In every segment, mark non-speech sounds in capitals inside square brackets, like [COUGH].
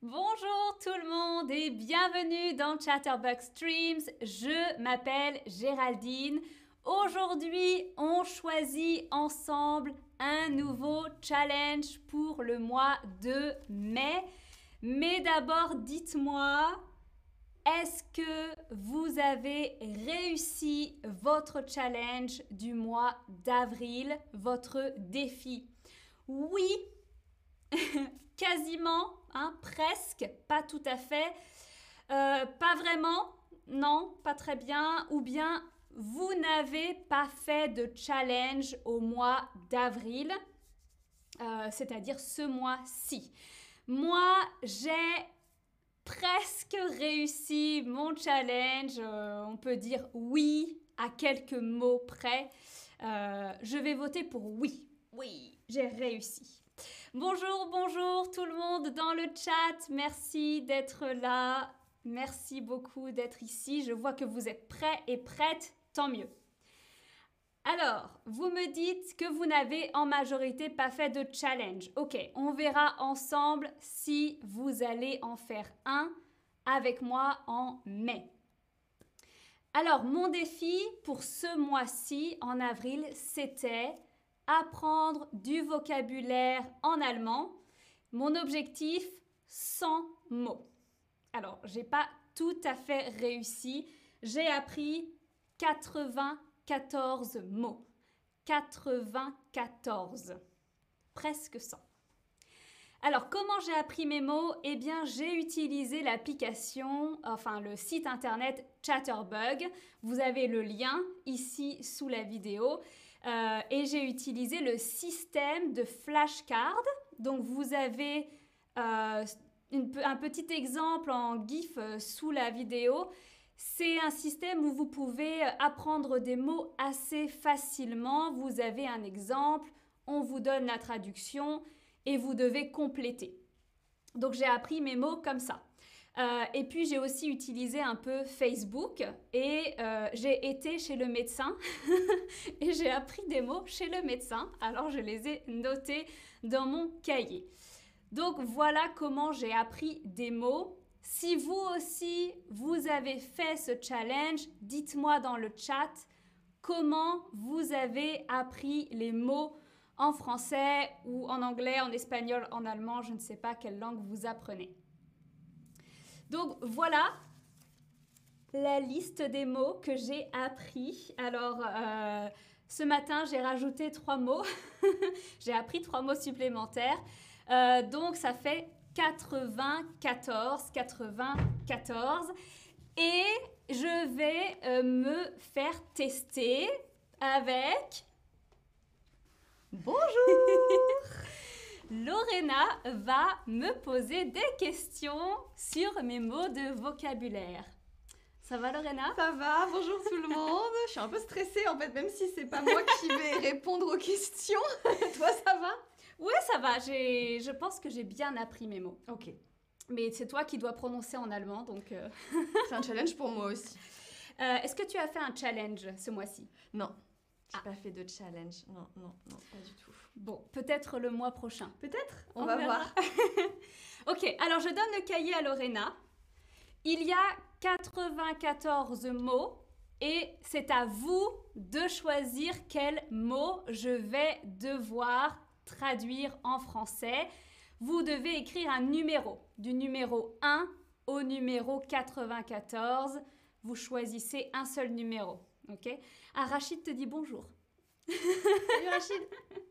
Bonjour tout le monde et bienvenue dans Chatterbug Streams. Je m'appelle Géraldine. Aujourd'hui, on choisit ensemble un nouveau challenge pour le mois de mai. Mais d'abord, dites-moi, est-ce que vous avez réussi votre challenge du mois d'avril, votre défi? Oui, [LAUGHS] quasiment, hein, presque, pas tout à fait, euh, pas vraiment, non, pas très bien, ou bien vous n'avez pas fait de challenge au mois d'avril, euh, c'est-à-dire ce mois-ci. Moi, j'ai presque réussi mon challenge. Euh, on peut dire oui à quelques mots près. Euh, je vais voter pour oui. Oui, j'ai réussi. Bonjour, bonjour tout le monde dans le chat. Merci d'être là. Merci beaucoup d'être ici. Je vois que vous êtes prêts et prêtes. Tant mieux. Alors, vous me dites que vous n'avez en majorité pas fait de challenge. Ok, on verra ensemble si vous allez en faire un avec moi en mai. Alors, mon défi pour ce mois-ci, en avril, c'était apprendre du vocabulaire en allemand. Mon objectif, 100 mots. Alors, j'ai pas tout à fait réussi. J'ai appris 80 14 mots. 94. Presque 100. Alors, comment j'ai appris mes mots? Eh bien, j'ai utilisé l'application, enfin le site internet Chatterbug. Vous avez le lien ici sous la vidéo. Euh, et j'ai utilisé le système de flashcard. Donc, vous avez euh, un petit exemple en GIF euh, sous la vidéo. C'est un système où vous pouvez apprendre des mots assez facilement. Vous avez un exemple, on vous donne la traduction et vous devez compléter. Donc j'ai appris mes mots comme ça. Euh, et puis j'ai aussi utilisé un peu Facebook et euh, j'ai été chez le médecin [LAUGHS] et j'ai appris des mots chez le médecin. Alors je les ai notés dans mon cahier. Donc voilà comment j'ai appris des mots si vous aussi, vous avez fait ce challenge, dites-moi dans le chat comment vous avez appris les mots en français ou en anglais, en espagnol, en allemand, je ne sais pas quelle langue vous apprenez. Donc voilà la liste des mots que j'ai appris. Alors, euh, ce matin, j'ai rajouté trois mots. [LAUGHS] j'ai appris trois mots supplémentaires. Euh, donc, ça fait 94, 94. Et je vais euh, me faire tester avec... Bonjour [LAUGHS] Lorena va me poser des questions sur mes mots de vocabulaire. Ça va Lorena? Ça va, bonjour tout le monde. Je suis un peu stressée en fait, même si c'est pas moi qui vais [LAUGHS] répondre aux questions. [LAUGHS] Toi ça va? Ouais, ça va. Je pense que j'ai bien appris mes mots. Ok. Mais c'est toi qui dois prononcer en allemand, donc... Euh. c'est un challenge pour moi aussi. Euh, est-ce que tu as fait un challenge ce mois-ci? Non. J'ai ah. pas fait de challenge. Non, non, non, pas du tout. Bon, peut-être le mois prochain. Peut-être On, va voir. [LAUGHS] ok, alors je donne le cahier à Lorena. Il y a 94 mots et c'est à vous de choisir quels mots je vais devoir traduire en français, vous devez écrire un numéro, du numéro 1 au numéro 94. Vous choisissez un seul numéro. Ok Ah, Rachid te dit bonjour. Salut Rachid [LAUGHS]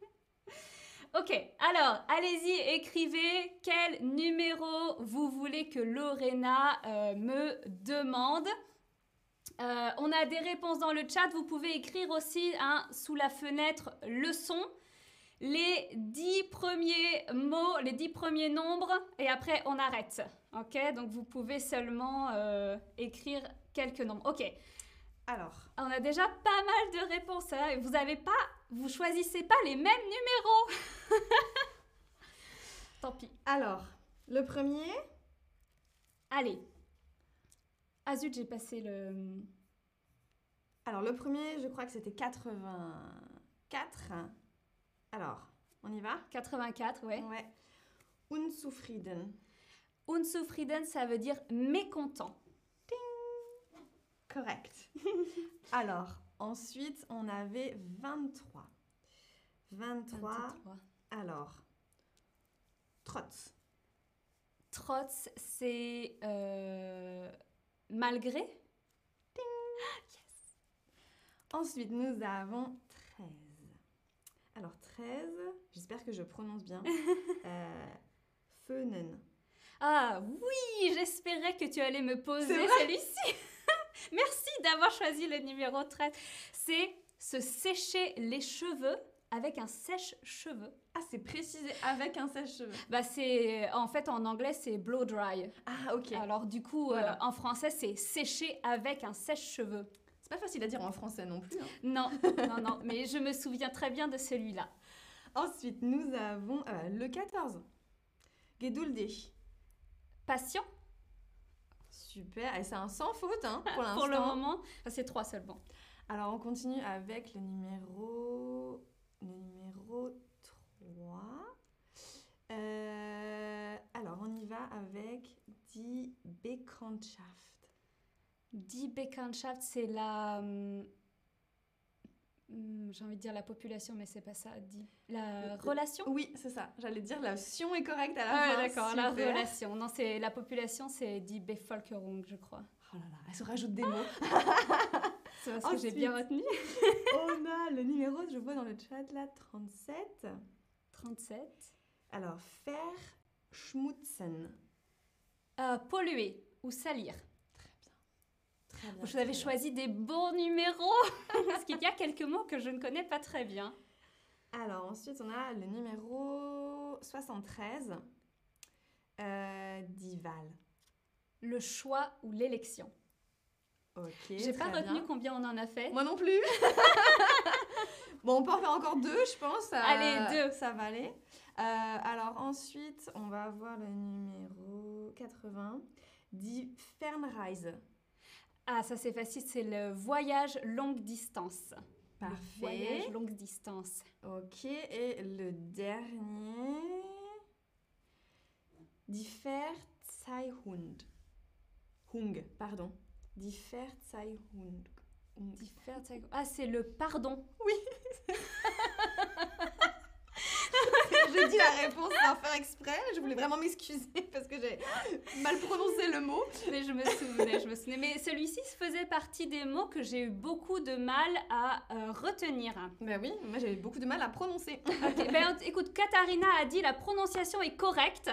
Ok, alors allez-y, écrivez quel numéro vous voulez que Lorena euh, me demande. Euh, on a des réponses dans le chat. Vous pouvez écrire aussi hein, sous la fenêtre leçon les dix premiers mots, les dix premiers nombres, et après on arrête. Ok, donc vous pouvez seulement euh, écrire quelques nombres. Ok. Alors, on a déjà pas mal de réponses. Hein. Vous avez pas, vous choisissez pas les mêmes numéros. [LAUGHS] Tant pis. Alors, le premier. Allez. Ah zut, j'ai passé le. Alors, le premier, je crois que c'était 84. Alors, on y va? 84, ouais. Ouais. Unzufrieden. Unzufrieden, ça veut dire mécontent. Correct. [LAUGHS] Alors, ensuite, on avait 23. 23. 23. Alors, trotz. Trotz, c'est euh, malgré? Ensuite, nous avons 13. Alors, 13, j'espère que je prononce bien. [LAUGHS] euh, Föhnen. Ah oui, j'espérais que tu allais me poser celui-ci. Merci d'avoir choisi le numéro 13. C'est se sécher les cheveux avec un sèche-cheveux. Ah, c'est précisé avec un sèche-cheveux. Bah c'est en fait en anglais c'est blow dry. Ah, ok. Alors du coup euh, en français c'est sécher avec un sèche-cheveux. C'est pas facile à dire en français non plus. hein. Non, non, non, mais je me souviens très bien de celui-là. Ensuite, nous avons euh, le 14. Geduldig. Patient Super. Et c'est un sans faute hein, pour l'instant. [LAUGHS] pour le moment. C'est trois seulement. Alors, on continue avec le numéro, le numéro 3. Euh, alors, on y va avec Die Bekanntschaft. Die Bekanntschaft, c'est la. Hum, J'ai envie de dire la population, mais c'est pas ça. Die- La relation? Oui, c'est ça. J'allais dire la sion est correcte à la Ah fin. d'accord, la relation. Non, c'est la population, c'est Die Bevölkerung, je crois. Oh là là, elle se rajoute des mots. [LAUGHS] C'est parce que j'ai bien retenu. [LAUGHS] on a le numéro, je vois dans le chat là, 37. 37. Alors, faire schmutzen. Euh, polluer ou salir. Très bien. Vous avez choisi des bons numéros [LAUGHS] parce qu'il y a quelques mots que je ne connais pas très bien. Alors, ensuite, on a le numéro 73. Euh, Dival. Le choix ou l'élection. Ok. J'ai pas retenu bien. combien on en a fait. Moi non plus. [LAUGHS] bon, on peut en faire encore deux, je pense. Allez, deux. Ça va aller. Euh, alors, ensuite, on va avoir le numéro 80. Die Fernreise. Ah, ça c'est facile, c'est le voyage longue distance. Parfait. Voyage longue distance. Ok, et le dernier. Die Verzeihhund. Hung, pardon. Die Verzeihhund. Hung. Die Verzeih- Ah, c'est le pardon. [LAUGHS] J'ai dit la réponse sans faire exprès. Je voulais vraiment m'excuser [LAUGHS] parce que j'ai mal prononcé le mot. Mais je me souvenais, je me souvenais. Mais celui-ci faisait partie des mots que j'ai eu beaucoup de mal à euh, retenir. Ben oui, moi j'avais beaucoup de mal à prononcer. Ben, écoute, Katharina a dit la prononciation est correcte.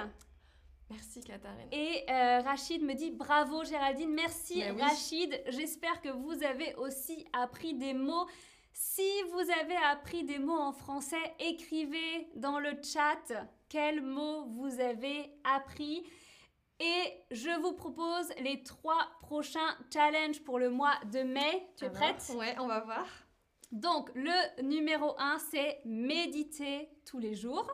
Merci Katharine. Et euh, Rachid me dit bravo Géraldine, merci oui. Rachid. J'espère que vous avez aussi appris des mots. Si vous avez appris des mots en français, écrivez dans le chat quels mots vous avez appris. Et je vous propose les trois prochains challenges pour le mois de mai. Tu es Alors, prête? Ouais, on va voir. donc, le numéro 1, c'est méditer tous les jours.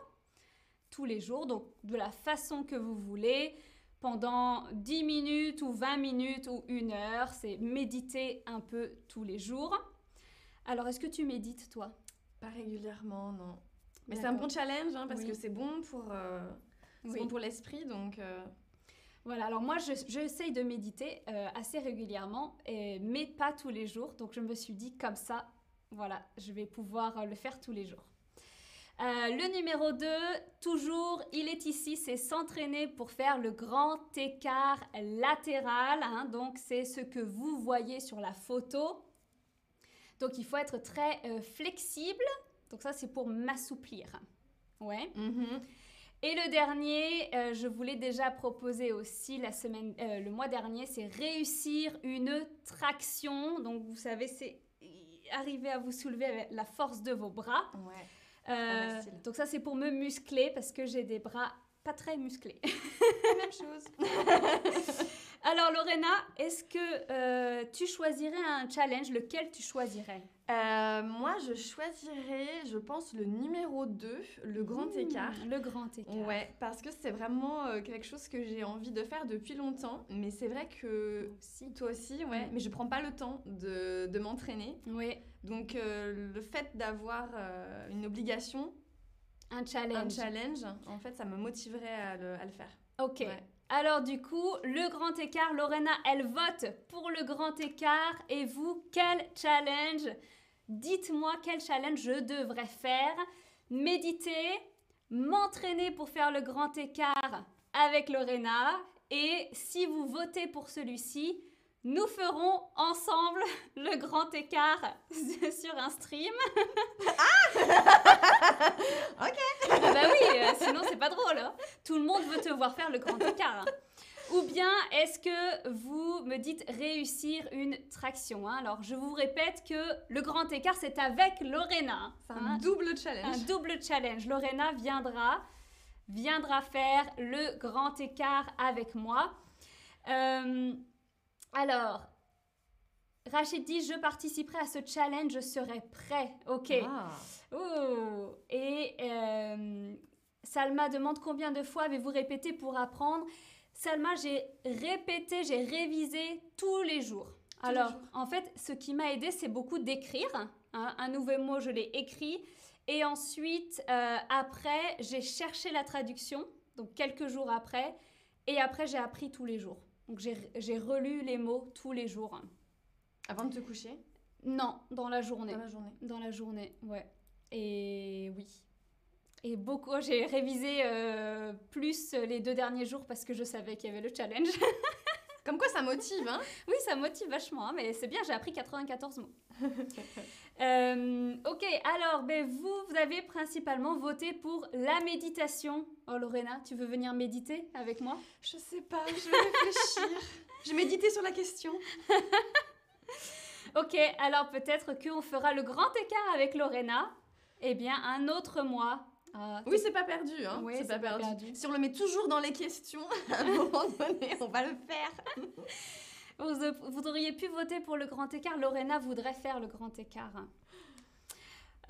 Tous les jours, donc de la façon que vous voulez, pendant 10 minutes ou 20 minutes ou une heure. C'est méditer un peu tous les jours. Alors, est-ce que tu médites, toi? Pas régulièrement, non. Mais c'est un bon challenge hein, parce Oui. que c'est bon pour, euh, Oui. bon pour l'esprit, donc. euh, Voilà, alors moi, je- j'essaye de méditer euh, assez régulièrement, et- mais pas tous les jours. Donc, je me suis dit, comme ça, voilà, je vais pouvoir le faire tous les jours. Euh, le numéro 2, toujours, il est ici, c'est s'entraîner pour faire le grand écart latéral. hein. donc, c'est ce que vous voyez sur la photo. Donc, il faut être très euh, flexible. Donc, ça, c'est pour m'assouplir. Ouais. mhm. Et le dernier, euh, je voulais déjà proposer aussi la semaine, euh, le mois dernier, c'est réussir une traction. Donc, vous savez, c'est arriver à vous soulever avec la force de vos bras. Ouais. Euh, donc ça, c'est pour me muscler parce que j'ai des bras pas très musclés. [LAUGHS] Même chose. [LAUGHS] Alors, Lorena, est-ce que euh, tu choisirais un challenge? Lequel tu choisirais? Euh, moi, je choisirais, je pense, le numéro 2, le grand Mmh, écart. Le grand écart. Ouais, parce que c'est vraiment euh, quelque chose que j'ai envie de faire depuis longtemps. Mais c'est vrai que aussi. toi aussi, ouais. Mais je prends pas le temps de, de m'entraîner. Oui, Donc euh, le fait d'avoir une obligation, un un challenge. challenge, en fait, ça me motiverait à le, à le faire. Ok. Ouais. Alors du coup, le grand écart, Lorena, elle vote pour le grand écart. Et vous, quel challenge? Dites-moi quel challenge je devrais faire. Méditer, m'entraîner pour faire le grand écart avec Lorena. Et si vous votez pour celui-ci, nous ferons ensemble le grand écart [LAUGHS] sur un stream. [LAUGHS] Ok. Ah bah oui, euh, sinon c'est pas drôle. hein. Tout le monde veut te voir faire le grand écart. hein. Ou bien est-ce que vous me dites réussir une traction hein? Alors je vous répète que le grand écart c'est avec Lorena. C'est un double Un challenge. double challenge. Lorena viendra, viendra faire le grand écart avec moi. Euh, alors, Rachid dit je participerai à ce challenge, je serai prêt. Ok. Ah. Oh. Et euh, Salma demande combien de fois avez-vous répété pour apprendre? Salma, j'ai répété, j'ai révisé tous les jours. Tous les Alors, jours. en fait, ce qui m'a aidé, c'est beaucoup d'écrire. hein. Un nouveau mot, je l'ai écrit. Et ensuite, euh, après, j'ai cherché la traduction, donc quelques jours après. Et après, j'ai appris tous les jours. Donc, j'ai relu les mots tous les jours. Avant de te coucher? Non, dans la journée. dans la journée. Dans la journée, ouais. Et oui. Et beaucoup, j'ai révisé euh, plus les deux derniers jours parce que je savais qu'il y avait le challenge. [LAUGHS] Comme quoi ça motive, hein [LAUGHS] oui, ça motive vachement, hein, mais c'est bien, j'ai appris 94 mots. [LAUGHS] Euh, ok, alors, ben, vous, vous avez principalement voté pour la méditation. Oh, Lorena, tu veux venir méditer avec moi? Je sais pas, je vais réfléchir. [LAUGHS] je méditer sur la question. Ok, alors peut-être qu'on fera le grand écart avec Lorena. Eh bien, un autre mois. Ah, Oui, c'est pas perdu, hein. Oui, c'est pas, pas perdu. perdu. Si on le met toujours dans les questions, [LAUGHS] à un moment donné, on va le faire. [LAUGHS] Vous, vous auriez pu voter pour le grand écart. Lorena voudrait faire le grand écart.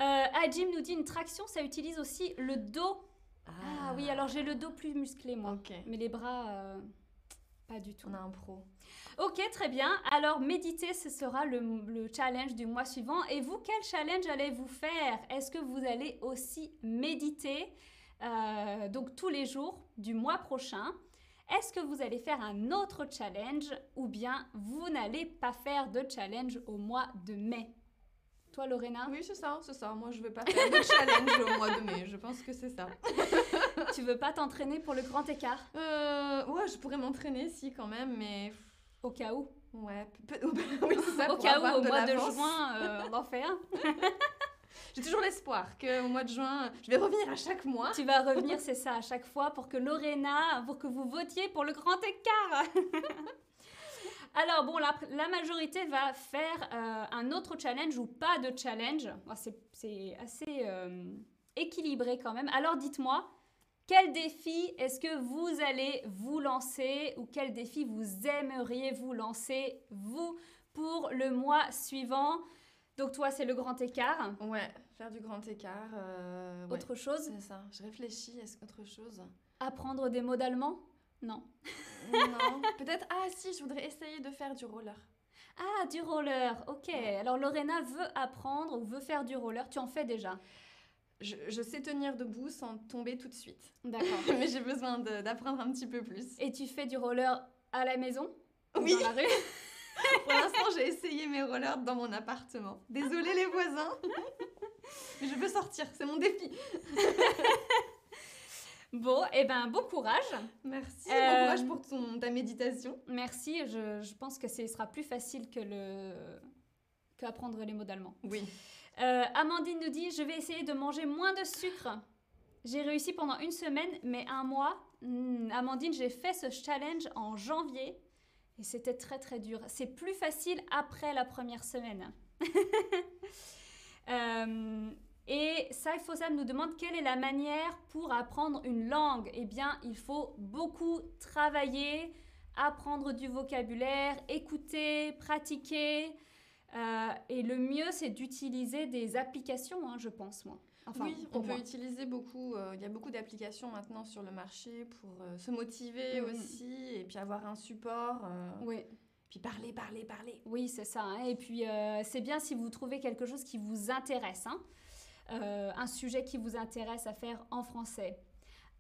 Euh, Ajim nous dit une traction, ça utilise aussi le dos. Ah, oui, alors j'ai le dos plus musclé, moi. Mais les bras, euh, pas du tout. on a un pro. Ok, très bien. Alors, méditer, ce sera le, le challenge du mois suivant. Et vous, quel challenge allez-vous faire? Est-ce que vous allez aussi méditer euh, donc tous les jours du mois prochain? Est-ce que vous allez faire un autre challenge ou bien vous n'allez pas faire de challenge au mois de mai? Toi, Lorena, Oui, c'est ça, c'est ça. Moi, je vais pas faire de [LAUGHS] challenge au mois de mai. Je pense que c'est ça. [LAUGHS] tu veux pas t'entraîner pour le grand écart? Euh, ouais, je pourrais m'entraîner, si, quand même, mais... Au cas où. Ouais, [LAUGHS] oui, ça. Au cas où, au mois de juin, [LAUGHS] euh, on en fait un. [LAUGHS] J'ai toujours l'espoir qu'au mois de juin, je vais revenir à chaque mois. Tu vas revenir, c'est ça, à chaque fois pour que Lorena, pour que vous votiez pour le grand écart. Alors bon, la, la majorité va faire euh, un autre challenge ou pas de challenge. C'est- C'est assez euh, équilibré quand même. Alors dites-moi, quel défi est-ce que vous allez vous lancer ou quel défi vous aimeriez vous lancer, vous, pour le mois suivant? Donc toi, c'est le grand écart. Ouais, faire du grand écart. euh, ouais, Autre chose? C'est ça. Je réfléchis, est-ce qu'autre chose? Apprendre des mots d'allemand? Non. Non. [LAUGHS] Peut-être, ah si, je voudrais essayer de faire du roller. Ah, du roller, ok. Alors Lorena veut apprendre ou veut faire du roller. Tu en fais déjà? Je, je sais tenir debout sans tomber tout de suite. D'accord. [LAUGHS] Mais j'ai besoin d'apprendre un petit peu plus. Et tu fais du roller à la maison Ou Oui. Dans la rue [LAUGHS] Pour l'instant, j'ai essayé mes rollers dans mon appartement. Désolée les voisins. Mais je veux sortir, c'est mon défi. [LAUGHS] Bon, eh ben, bon courage. Merci. Euh, Bon courage pour ton, ta méditation. Merci. Je, je pense que ce sera plus facile que le qu'apprendre les mots d'allemand. Oui. Euh, Amandine nous dit Je vais essayer de manger moins de sucre. J'ai réussi pendant une semaine, mais un mois. hmm, Amandine, j'ai fait ce challenge en janvier et c'était très très dur. C'est plus facile après la première semaine. [LAUGHS] Euh, et Saifo Sam nous demande quelle est la manière pour apprendre une langue? Eh bien, il faut beaucoup travailler, apprendre du vocabulaire, écouter, pratiquer. Euh, et le mieux, c'est d'utiliser des applications, hein, je pense, moi. Enfin, oui, on peut utiliser beaucoup. euh, Il y a beaucoup d'applications maintenant sur le marché pour euh, se motiver Mhm. aussi et puis avoir un support. Oui, Puis parler, parler, parler. oui c'est ça. hein. Et puis, c'est bien si vous trouvez quelque chose qui vous intéresse, hein. Un sujet qui vous intéresse à faire en français.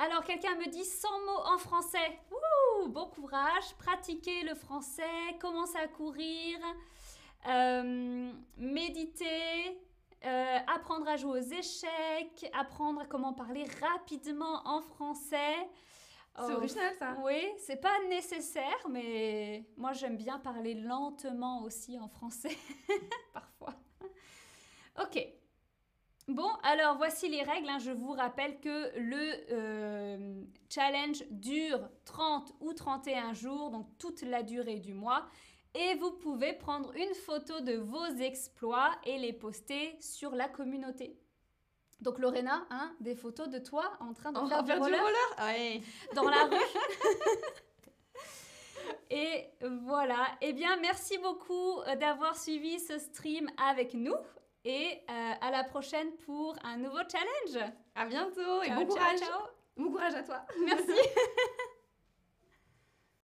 Alors, quelqu'un me dit 100 mots en français. Ouh, bon courage. Pratiquez le français. Commencez à courir. Euh, méditer. euh, apprendre à jouer aux échecs. Apprendre comment parler rapidement en français. C'est Oh, original ça. Oui, c'est pas nécessaire, mais moi j'aime bien parler lentement aussi en français, [LAUGHS] parfois. Ok. Bon, alors voici les règles. hein. Je vous rappelle que le euh, challenge dure 30 ou 31 jours, donc toute la durée du mois. Et vous pouvez prendre une photo de vos exploits et les poster sur la communauté. Donc Lorena, hein, des photos de toi en train de faire du roller Ouais. dans la rue. [LAUGHS] [LAUGHS] Et voilà. Eh bien, merci beaucoup euh, d'avoir suivi ce stream avec nous. Et euh, à la prochaine pour un nouveau challenge. À bientôt et Ciao, bon ciao, courage. ciao. Bon courage à toi. Merci. [LAUGHS]